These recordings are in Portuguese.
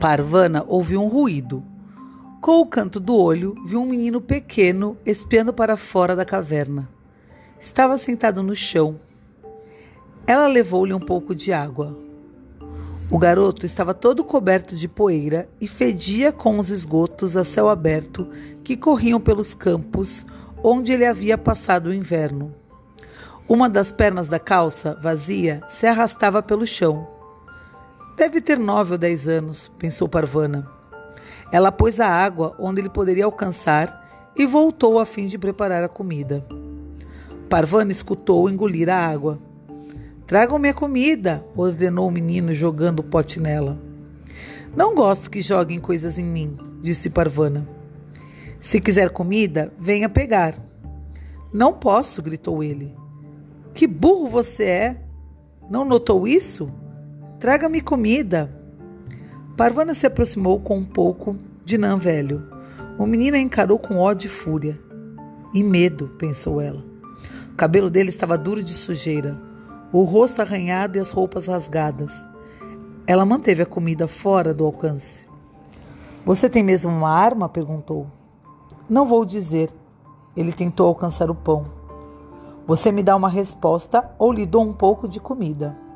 Parvana ouviu um ruído. Com o canto do olho, viu um menino pequeno espiando para fora da caverna. Estava sentado no chão. Ela levou-lhe um pouco de água. O garoto estava todo coberto de poeira e fedia com os esgotos a céu aberto que corriam pelos campos onde ele havia passado o inverno. Uma das pernas da calça, vazia, se arrastava pelo chão. Deve ter nove ou dez anos, pensou Parvana. Ela pôs a água onde ele poderia alcançar e voltou a fim de preparar a comida. Parvana escutou engolir a água. Tragam-me a comida, ordenou o menino, jogando o pote nela. Não gosto que joguem coisas em mim, disse Parvana. Se quiser comida, venha pegar. Não posso, gritou ele. Que burro você é! Não notou isso? Traga-me comida. Parvana se aproximou com um pouco de Nan velho. O menino a encarou com ódio e fúria. E medo, pensou ela. O cabelo dele estava duro de sujeira, o rosto arranhado e as roupas rasgadas. Ela manteve a comida fora do alcance. Você tem mesmo uma arma? perguntou. Não vou dizer. Ele tentou alcançar o pão. Você me dá uma resposta ou lhe dou um pouco de comida.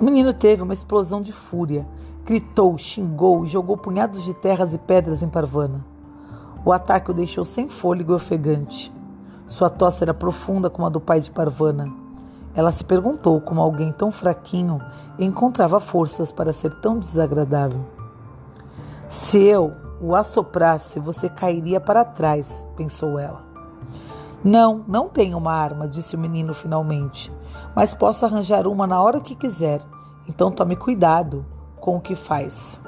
O menino teve uma explosão de fúria. Gritou, xingou e jogou punhados de terras e pedras em Parvana. O ataque o deixou sem fôlego e ofegante. Sua tosse era profunda como a do pai de Parvana. Ela se perguntou como alguém tão fraquinho encontrava forças para ser tão desagradável. Se eu o assoprasse, você cairia para trás, pensou ela. Não, não tenho uma arma, disse o menino finalmente mas posso arranjar uma na hora que quiser. Então tome cuidado com o que faz.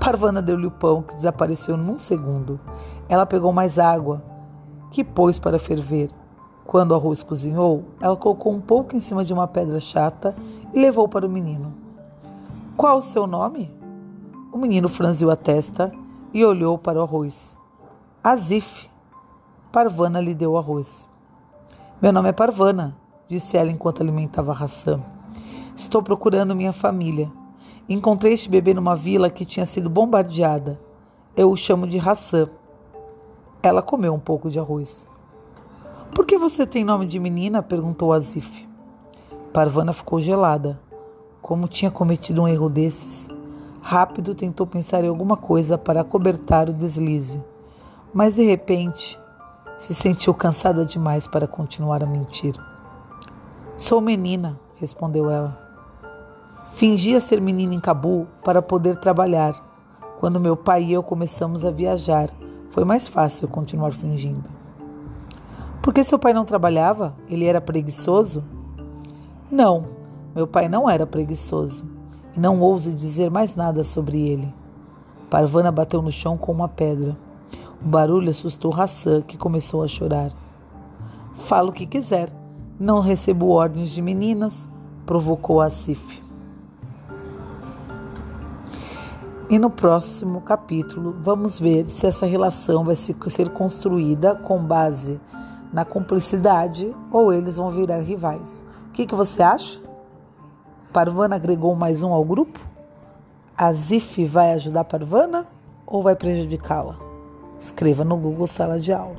Parvana deu-lhe o pão, que desapareceu num segundo. Ela pegou mais água, que pôs para ferver. Quando o arroz cozinhou, ela colocou um pouco em cima de uma pedra chata e levou para o menino. Qual o seu nome? O menino franziu a testa e olhou para o arroz. Azif. Parvana lhe deu arroz. Meu nome é Parvana, disse ela enquanto alimentava ração. Estou procurando minha família. Encontrei este bebê numa vila que tinha sido bombardeada. Eu o chamo de Hassan. Ela comeu um pouco de arroz. Por que você tem nome de menina? perguntou Azif. Parvana ficou gelada. Como tinha cometido um erro desses? Rápido tentou pensar em alguma coisa para acobertar o deslize. Mas de repente se sentiu cansada demais para continuar a mentir. Sou menina, respondeu ela. Fingia ser menina em Cabu para poder trabalhar. Quando meu pai e eu começamos a viajar, foi mais fácil continuar fingindo. Por que seu pai não trabalhava? Ele era preguiçoso? Não, meu pai não era preguiçoso. E não ouse dizer mais nada sobre ele. Parvana bateu no chão com uma pedra. O barulho assustou Hassan, que começou a chorar. Fala o que quiser, não recebo ordens de meninas, provocou Asif. E no próximo capítulo vamos ver se essa relação vai ser construída com base na cumplicidade ou eles vão virar rivais. O que, que você acha? Parvana agregou mais um ao grupo? Azif vai ajudar Parvana ou vai prejudicá-la? Escreva no Google Sala de Aula.